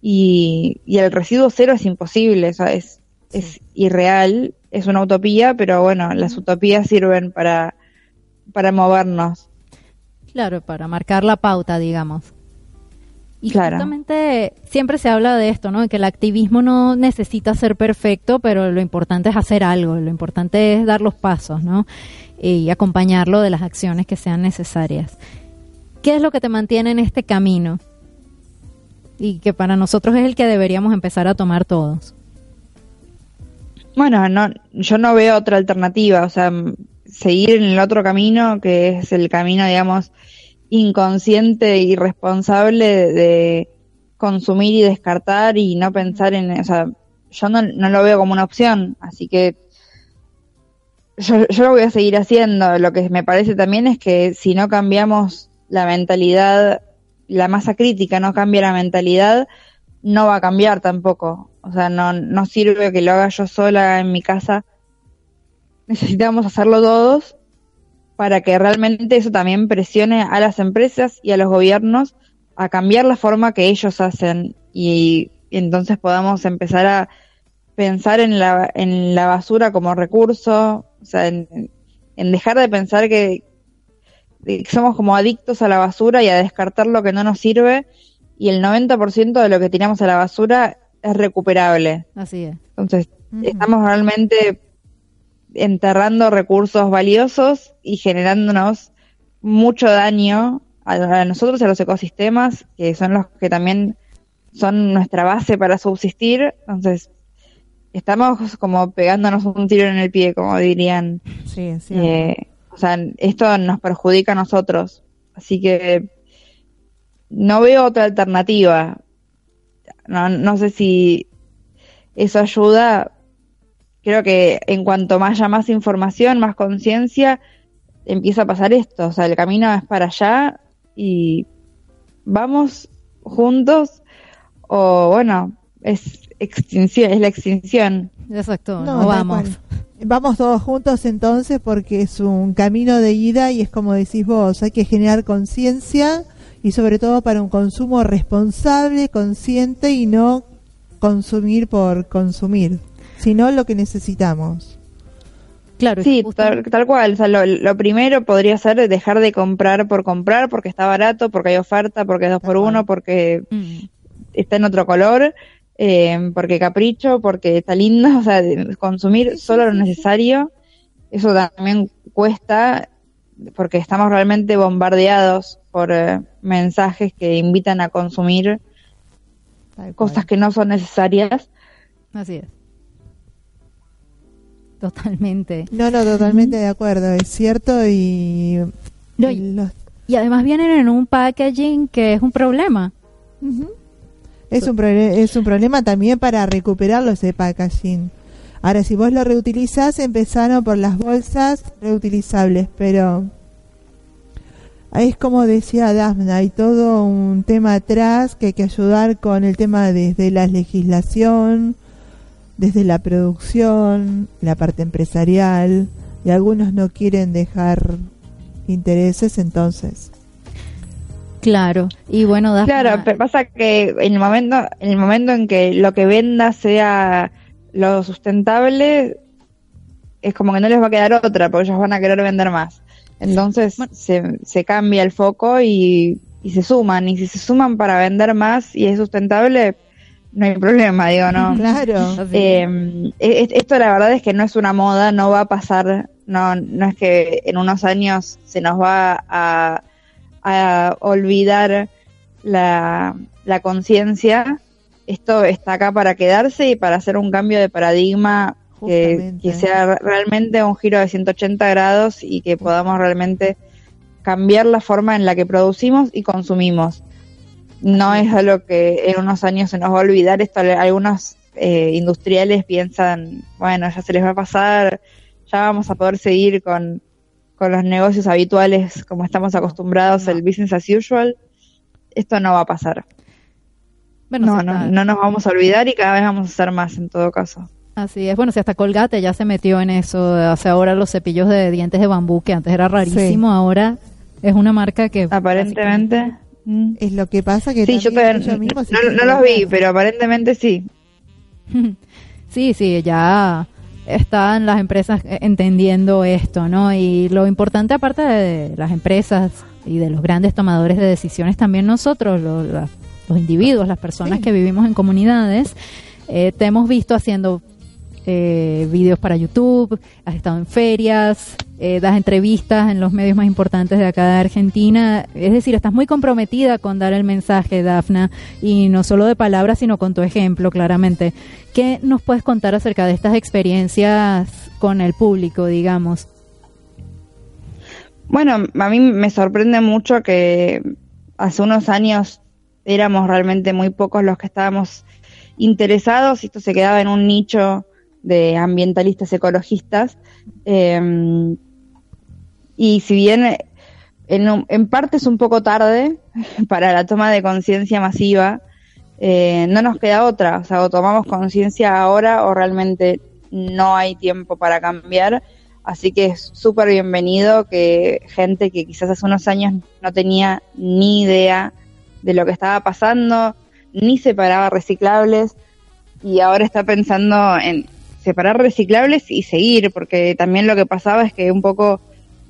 y, y el residuo cero es imposible, o sea, es, es irreal, es una utopía, pero bueno, las utopías sirven para, para movernos. Claro, para marcar la pauta, digamos. Y Claro. justamente siempre se habla de esto, ¿no? De que el activismo no necesita ser perfecto, pero lo importante es hacer algo, lo importante es dar los pasos, ¿no? Y acompañarlo de las acciones que sean necesarias. ¿Qué es lo que te mantiene en este camino? Y que para nosotros es el que deberíamos empezar a tomar todos. Bueno, no, yo no veo otra alternativa, o sea, seguir en el otro camino, que es el camino, digamos, inconsciente y responsable de consumir y descartar y no pensar en, o sea, yo no, no lo veo como una opción, así que yo, yo lo voy a seguir haciendo. Lo que me parece también es que si no cambiamos la mentalidad, la masa crítica no cambia la mentalidad, no va a cambiar tampoco. O sea, no, no sirve que lo haga yo sola en mi casa. Necesitamos hacerlo todos para que realmente eso también presione a las empresas y a los gobiernos a cambiar la forma que ellos hacen y, entonces podamos empezar a pensar en la, en la basura como recurso, o sea, en, en dejar de pensar que somos como adictos a la basura y a descartar lo que no nos sirve y el 90% de lo que tiramos a la basura es recuperable. Así es. Entonces, estamos realmente enterrando recursos valiosos y generándonos mucho daño a, nosotros y a los ecosistemas, que son los que también son nuestra base para subsistir. Entonces, estamos como pegándonos un tiro en el pie, como dirían. Sí, sí. Eh, o sea, esto nos perjudica a nosotros. Así que no veo otra alternativa. No, no sé si eso ayuda. Creo que en cuanto más haya más información, más conciencia, empieza a pasar esto. O sea, el camino es para allá y vamos juntos o bueno, es extinción, es la extinción. Exacto, No, no, vamos. cual. Vamos todos juntos entonces porque es un camino de ida y es como decís vos, hay que generar conciencia y sobre todo para un consumo responsable, consciente y no consumir por consumir, sino lo que necesitamos. Claro, Sí, tal, tal cual. O sea, lo, lo primero podría ser dejar de comprar por comprar porque está barato, porque hay oferta, porque es dos por uno, porque está en otro color, eh, porque capricho, porque está lindo. O sea, de- consumir solo lo necesario. Eso también cuesta porque estamos realmente bombardeados por eh, mensajes que invitan a consumir cosas que no son necesarias. Así es. Totalmente. No, no, totalmente de acuerdo, es cierto y, No, y y- los- Y además vienen en un packaging que es un problema. es, un es un problema también para recuperarlo ese packaging. Ahora, si vos lo reutilizás, empezaron por las bolsas reutilizables, pero es como decía Dafna, hay todo un tema atrás que hay que ayudar con el tema desde la legislación, desde la producción, la parte empresarial, y algunos no quieren dejar intereses, entonces. Claro. Y bueno, Dafna, Claro, pero pasa que en el momento, en el momento en que lo que venda sea lo sustentable, es como que no les va a quedar otra, porque ellos van a querer vender más. Entonces se, se cambia el foco y, y se suman. Y si se suman para vender más y es sustentable, no hay problema, digo, ¿no? Claro. Eh, es- esto la verdad es que no es una moda, no va a pasar, no, no es que en unos años se nos va a, a olvidar la, la conciencia. Esto está acá para quedarse y para hacer un cambio de paradigma que, que sea realmente un giro de 180 grados y que podamos realmente cambiar la forma en la que producimos y consumimos. No es algo que en unos años se nos va a olvidar. Esto algunos eh, industriales piensan, bueno, ya se les va a pasar, ya vamos a poder seguir con, con los negocios habituales como estamos acostumbrados, el business as usual. Esto no va a pasar. no, no, no nos vamos a olvidar y cada vez vamos a hacer más en todo caso. Así es, bueno, si hasta Colgate ya se metió en eso, hace ahora los cepillos de dientes de bambú, que antes era rarísimo, ahora es una marca que... Aparentemente... Mm. Es lo que pasa que... Sí, yo no, los vi, pero aparentemente sí. sí, sí, ya están las empresas entendiendo esto, ¿no? Y lo importante aparte de las empresas y de los grandes tomadores de decisiones, también nosotros, los, los individuos, las personas que vivimos en comunidades, eh, te hemos visto haciendo eh, videos para YouTube, has estado en ferias, eh, das entrevistas en los medios más importantes de acá de Argentina. Es decir, estás muy comprometida con dar el mensaje, Dafna, y no solo de palabras, sino con tu ejemplo, claramente. ¿Qué nos puedes contar acerca de estas experiencias con el público, digamos? Bueno, a mí me sorprende mucho que hace unos años éramos realmente muy pocos los que estábamos interesados y esto se quedaba en un nicho de ambientalistas ecologistas. Em, y si bien en, en, parte es un poco tarde para la toma de conciencia masiva, eh, no nos queda otra. O sea, o tomamos conciencia ahora o realmente no hay tiempo para cambiar. Así que es súper bienvenido que gente que quizás hace unos años no tenía ni idea de lo que estaba pasando, ni separaba reciclables y ahora está pensando en separar reciclables y seguir, porque también lo que pasaba es que un poco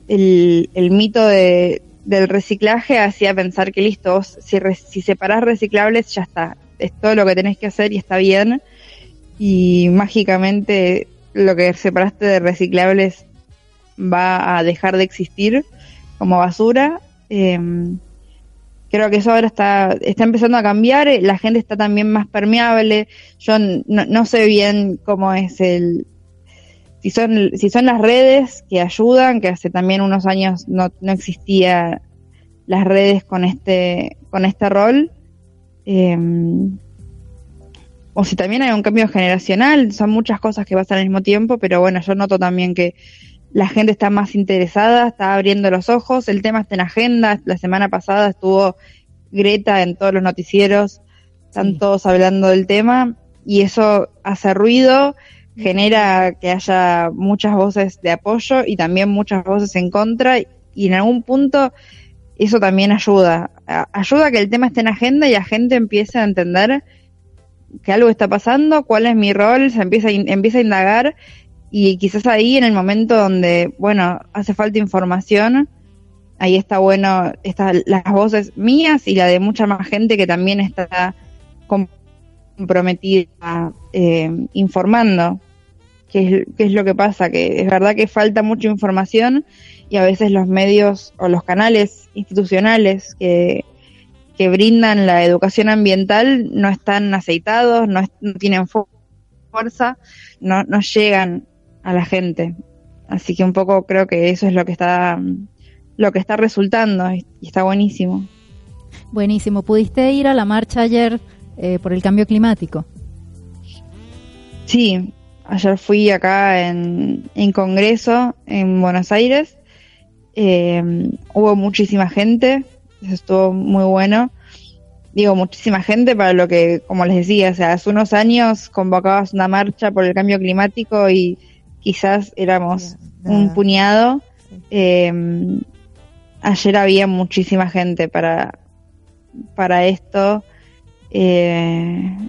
el, mito de, del reciclaje hacía pensar que listo, si, si separás reciclables ya está, es todo lo que tenés que hacer y está bien, y mágicamente lo que separaste de reciclables va a dejar de existir como basura. Eh, creo que eso ahora está, está empezando a cambiar, eh, la gente está también más permeable, yo no, sé bien cómo es el, si son, si son las redes que ayudan, que hace también unos años no, no existía las redes con este, con este rol, em, o si también hay un cambio generacional, son muchas cosas que pasan al mismo tiempo, pero bueno, yo noto también que la gente está más interesada, está abriendo los ojos, el tema está en agenda, la semana pasada estuvo Greta en todos los noticieros, están todos hablando del tema y eso hace ruido, genera que haya muchas voces de apoyo y también muchas voces en contra y en algún punto eso también ayuda, ayuda a que el tema esté en agenda y la gente empiece a entender que algo está pasando, cuál es mi rol, se empieza, empieza a indagar y quizás ahí en el momento donde, bueno, hace falta información, ahí está bueno, están las voces mías y la de mucha más gente que también está comprometida eh, informando. ¿Qué es, qué es lo que pasa? Que es verdad que falta mucha información y a veces los medios o los canales institucionales que, que brindan la educación ambiental no están aceitados, no, no tienen fuerza, no, no llegan a la gente. Así que un poco creo que eso es lo que está lo que está resultando y está buenísimo. Buenísimo. ¿Pudiste ir a la marcha ayer eh, por el cambio climático? Sí, ayer fui acá en, en Congreso, en Buenos Aires. Eh, hubo muchísima gente, eso estuvo muy bueno. Digo, muchísima gente para lo que, como les decía, o sea, hace unos años convocabas una marcha por el cambio climático y quizás éramos un puñado. Em, ayer había muchísima gente para, para esto. Eh,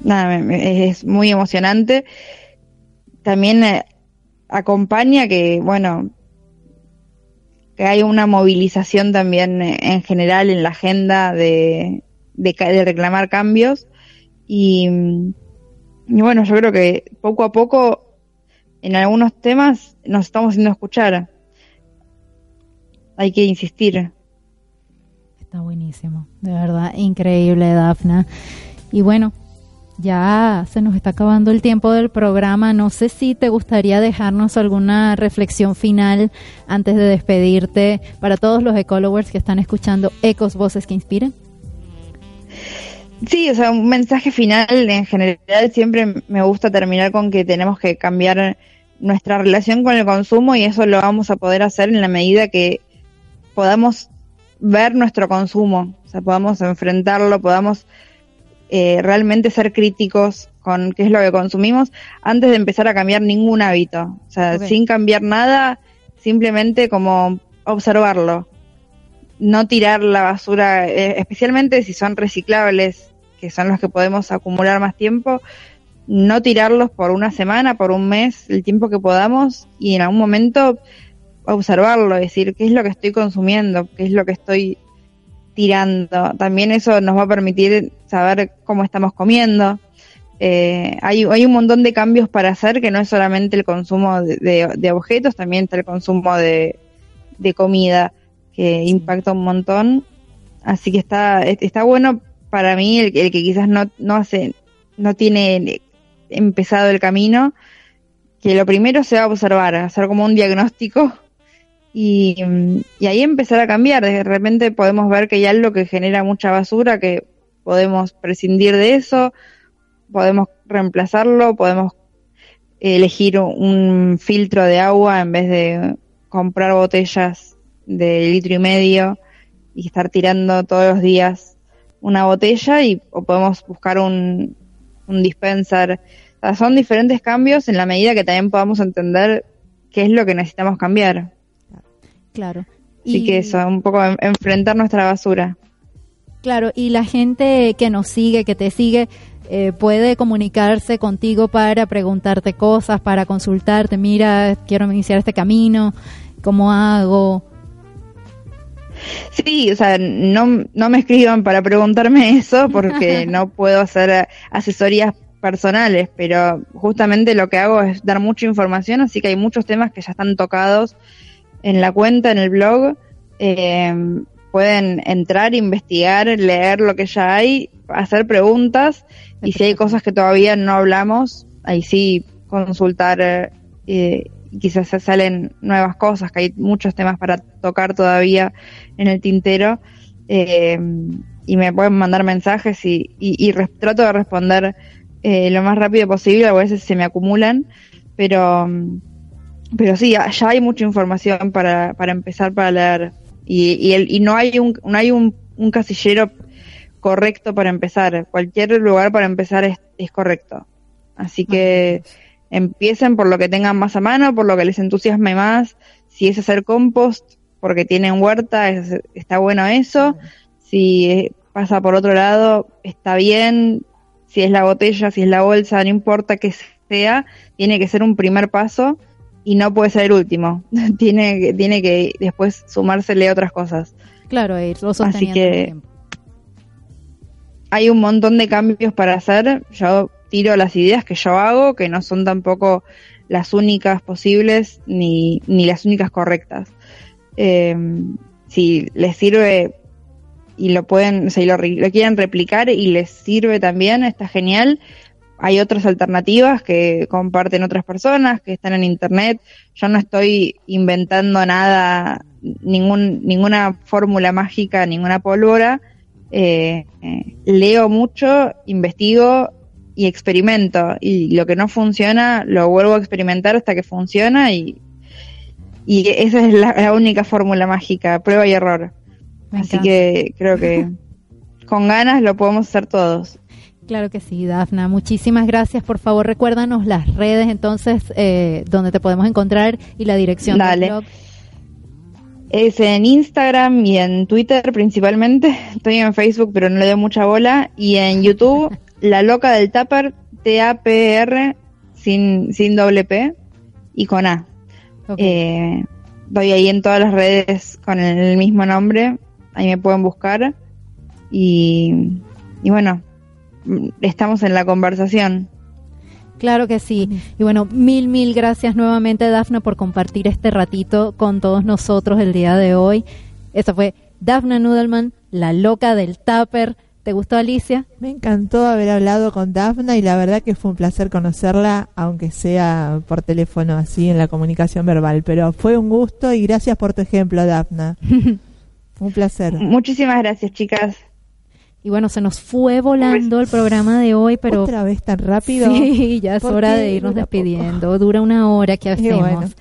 nada, es muy emocionante. También eh, acompaña que, bueno, que hay una movilización también eh, en general en la agenda de, de, reclamar cambios. Y, y, bueno, yo creo que poco a poco en algunos temas nos estamos haciendo escuchar. Hay que insistir. Está buenísimo, de verdad, increíble, Dafna. Y bueno, Ya se nos está acabando el tiempo del programa. No sé si te gustaría dejarnos alguna reflexión final antes de despedirte para todos los ecólogos que están escuchando Ecos Voces que Inspiren. Sí, o sea, un mensaje final en general siempre me gusta terminar con que tenemos que cambiar nuestra relación con el consumo y eso lo vamos a poder hacer en la medida que podamos ver nuestro consumo, o sea, podamos enfrentarlo, podamos eh, realmente ser críticos con qué es lo que consumimos antes de empezar a cambiar ningún hábito. O sea, sin cambiar nada, simplemente como observarlo. No tirar la basura, eh, especialmente si son reciclables, que son los que podemos acumular más tiempo, no tirarlos por una semana, por un mes, el tiempo que podamos y en algún momento observarlo, decir qué es lo que estoy consumiendo, qué es lo que estoy tirando. También eso nos va a permitir saber cómo estamos comiendo. Eh, hay, hay un montón de cambios para hacer que no es solamente el consumo de, objetos, también está el consumo de, comida que impacta un montón. Así que está, está bueno para mí el, el que quizás no, no hace, no tiene empezado el camino, que lo primero sea observar, hacer como un diagnóstico y, ahí empezar a cambiar. De repente podemos ver que hay algo que genera mucha basura, que podemos prescindir de eso, podemos reemplazarlo, podemos elegir un filtro de agua en vez de comprar botellas de litro y medio y estar tirando todos los días una botella y o podemos buscar un, un dispenser. Son diferentes cambios en la medida que también podamos entender qué es lo que necesitamos cambiar. Claro. Así y... que eso, un poco enfrentar nuestra basura. Claro, y la gente que nos sigue, que te sigue, eh, puede comunicarse contigo para preguntarte cosas, para consultarte, mira, quiero iniciar este camino, ¿cómo hago? Sí, o sea, no, no me escriban para preguntarme eso porque no puedo hacer asesorías personales, pero justamente lo que hago es dar mucha información, así que hay muchos temas que ya están tocados en la cuenta, en el blog. Eh, pueden entrar, investigar, leer lo que ya hay, hacer preguntas y si hay cosas que todavía no hablamos, ahí sí consultar eh, quizás se salen nuevas cosas, que hay muchos temas para tocar todavía en el tintero eh, y me pueden mandar mensajes y, y, trato de responder eh, lo más rápido posible, a veces se me acumulan, pero pero sí, ya hay mucha información para, para empezar para leer. Y, y, el, y no hay, un, no hay un, un, casillero correcto para empezar. Cualquier lugar para empezar es, es correcto. Así que empiecen por lo que tengan más a mano, por lo que les entusiasme más. Si es hacer compost, porque tienen huerta, está bueno eso. Si pasa por otro lado, está bien. Si es la botella, si es la bolsa, no importa que sea, tiene que ser un primer paso y no puede ser el último. tiene, tiene que después sumársele otras cosas. Claro, irlo Así que hay un montón de cambios para hacer. Yo tiro las ideas que yo hago, que no son tampoco las únicas posibles ni, ni las únicas correctas. Eh, si les sirve y lo pueden, o sea, lo, lo quieren replicar y les sirve también, está genial hay otras alternativas que comparten otras personas, que están en internet. Yo no estoy inventando nada, ningún, ninguna fórmula mágica, ninguna pólvora. Eh, eh, leo mucho, investigo y experimento. Y lo que no funciona, lo vuelvo a experimentar hasta que funciona y, y esa es la, única fórmula mágica, prueba y error. Así que creo que con ganas lo podemos hacer todos. Claro que sí, Dafna. Muchísimas gracias. Por favor, recuérdanos las redes entonces eh, donde te podemos encontrar y la dirección del blog. Es en Instagram y en Twitter principalmente. Estoy en Facebook, pero no le doy mucha bola. Y en YouTube, La Loca del Tapper, T-A-P-R, sin, sin doble P y con A. Eh, doy ahí en todas las redes con el mismo nombre. Ahí me pueden buscar. Y, y bueno, estamos en la conversación. Claro que sí. Y bueno, mil, mil gracias nuevamente, Dafna, por compartir este ratito con todos nosotros el día de hoy. Esta fue Dafna Nudelman, la loca del Tupper. ¿Te gustó Alicia? Me encantó haber hablado con Dafna y la verdad que fue un placer conocerla, aunque sea por teléfono así en la comunicación verbal. Pero fue un gusto y gracias por tu ejemplo, Dafna. un placer. Muchísimas gracias, chicas. Y bueno, se nos fue volando el programa de hoy, pero... ¿Otra vez tan rápido? Sí, ya es hora de irnos despidiendo. Dura una hora que hacemos.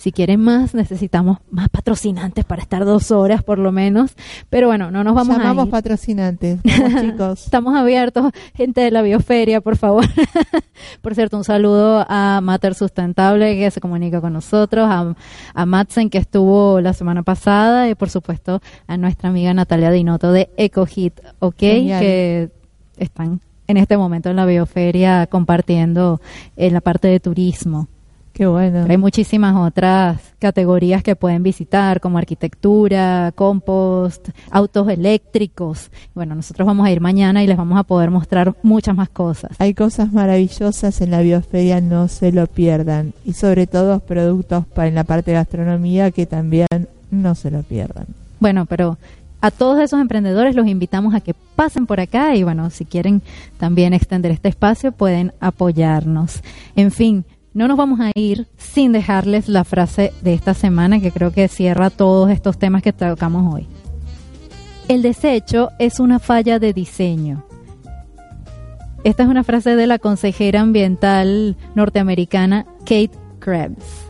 Si quieren más, necesitamos más patrocinantes para estar dos horas por lo menos. Pero bueno, no nos vamos Llamamos a ir. patrocinantes, vamos, chicos. Estamos abiertos, gente de la bioferia, por favor. por cierto, un saludo a Mater Sustentable que se comunica con nosotros, a, a Madsen que estuvo la semana pasada y por supuesto a nuestra amiga Natalia Dinoto de EcoHit, ¿ok? Genial. Que están en este momento en la bioferia compartiendo en la parte de turismo. Qué bueno. Hay muchísimas otras categorías que pueden visitar, como arquitectura, compost, autos eléctricos. Bueno, nosotros vamos a ir mañana y les vamos a poder mostrar muchas más cosas. Hay cosas maravillosas en la bioferia, no se lo pierdan. Y sobre todo productos para en la parte de gastronomía que también no se lo pierdan. Bueno, pero a todos esos emprendedores los invitamos a que pasen por acá y bueno, si quieren también extender este espacio pueden apoyarnos. En fin, no nos vamos a ir sin dejarles la frase de esta semana que creo que cierra todos estos temas que tocamos hoy. El desecho es una falla de diseño. Esta es una frase de la consejera ambiental norteamericana Kate Krebs.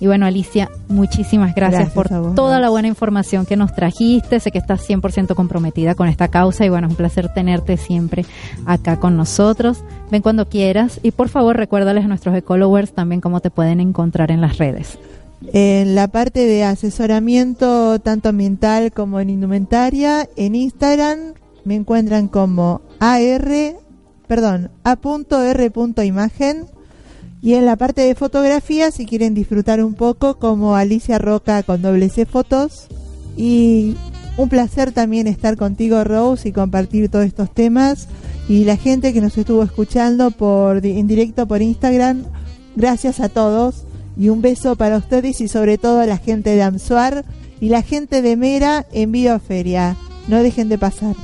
Y bueno, Alicia, muchísimas gracias, Gracias por vos, toda la buena información que nos trajiste. Sé que estás 100% comprometida con esta causa y bueno, es un placer tenerte siempre acá con nosotros. Ven cuando quieras y por favor recuérdales a nuestros ecolowers también cómo te pueden encontrar en las redes. En la parte de asesoramiento tanto ambiental como en indumentaria, en Instagram me encuentran como AR, perdón, A.R.imagen y en la parte de fotografía, si quieren disfrutar un poco, como Alicia Roca con doble C Fotos. Y un placer también estar contigo, Rose, y compartir todos estos temas. Y la gente que nos estuvo escuchando por en directo por Instagram, gracias a todos. Y un beso para ustedes y sobre todo a la gente de Amsuar y la gente de Mera en Bioferia. No dejen de pasar.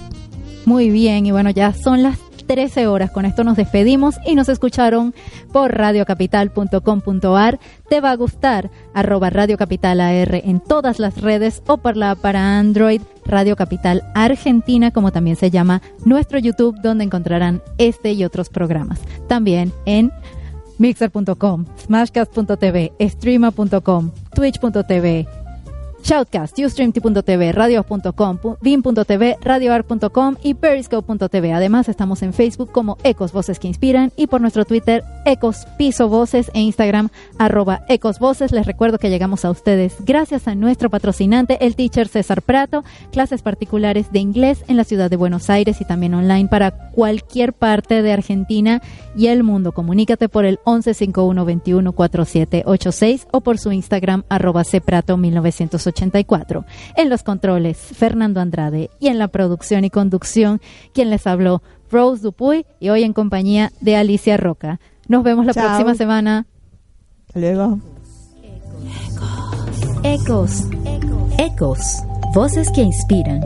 Muy bien, y bueno, ya son las 13 horas. Con esto nos despedimos y nos escucharon por radiocapital.com.ar. Te va a gustar arroba Radio Capital AR en todas las redes o por la para Android Radio Capital Argentina, como también se llama nuestro YouTube, donde encontrarán este y otros programas. También en mixer.com, smashcast.tv, streama.com, twitch.tv, Shoutcast, Ustream.tv, radios.com, vim.tv, radioar.com y periscope.tv. Además, estamos en Facebook como Ecos Voces que Inspiran y por nuestro Twitter, Ecos Piso Voces e Instagram, arroba Ecos Voces. Les recuerdo que llegamos a ustedes gracias a nuestro patrocinante, el teacher César Prato, clases particulares de inglés en la ciudad de Buenos Aires y también online para cualquier parte de Argentina y el mundo. Comunícate por el 1151 21 4786 o por su Instagram, arroba Cprato1980. En los controles, Fernando Andrade. Y en la producción y conducción, quien les habló, Rose Dupuy. Y hoy en compañía de Alicia Roca. Nos vemos la próxima semana. Hasta luego. Ecos. Ecos. Ecos. Voces que inspiran.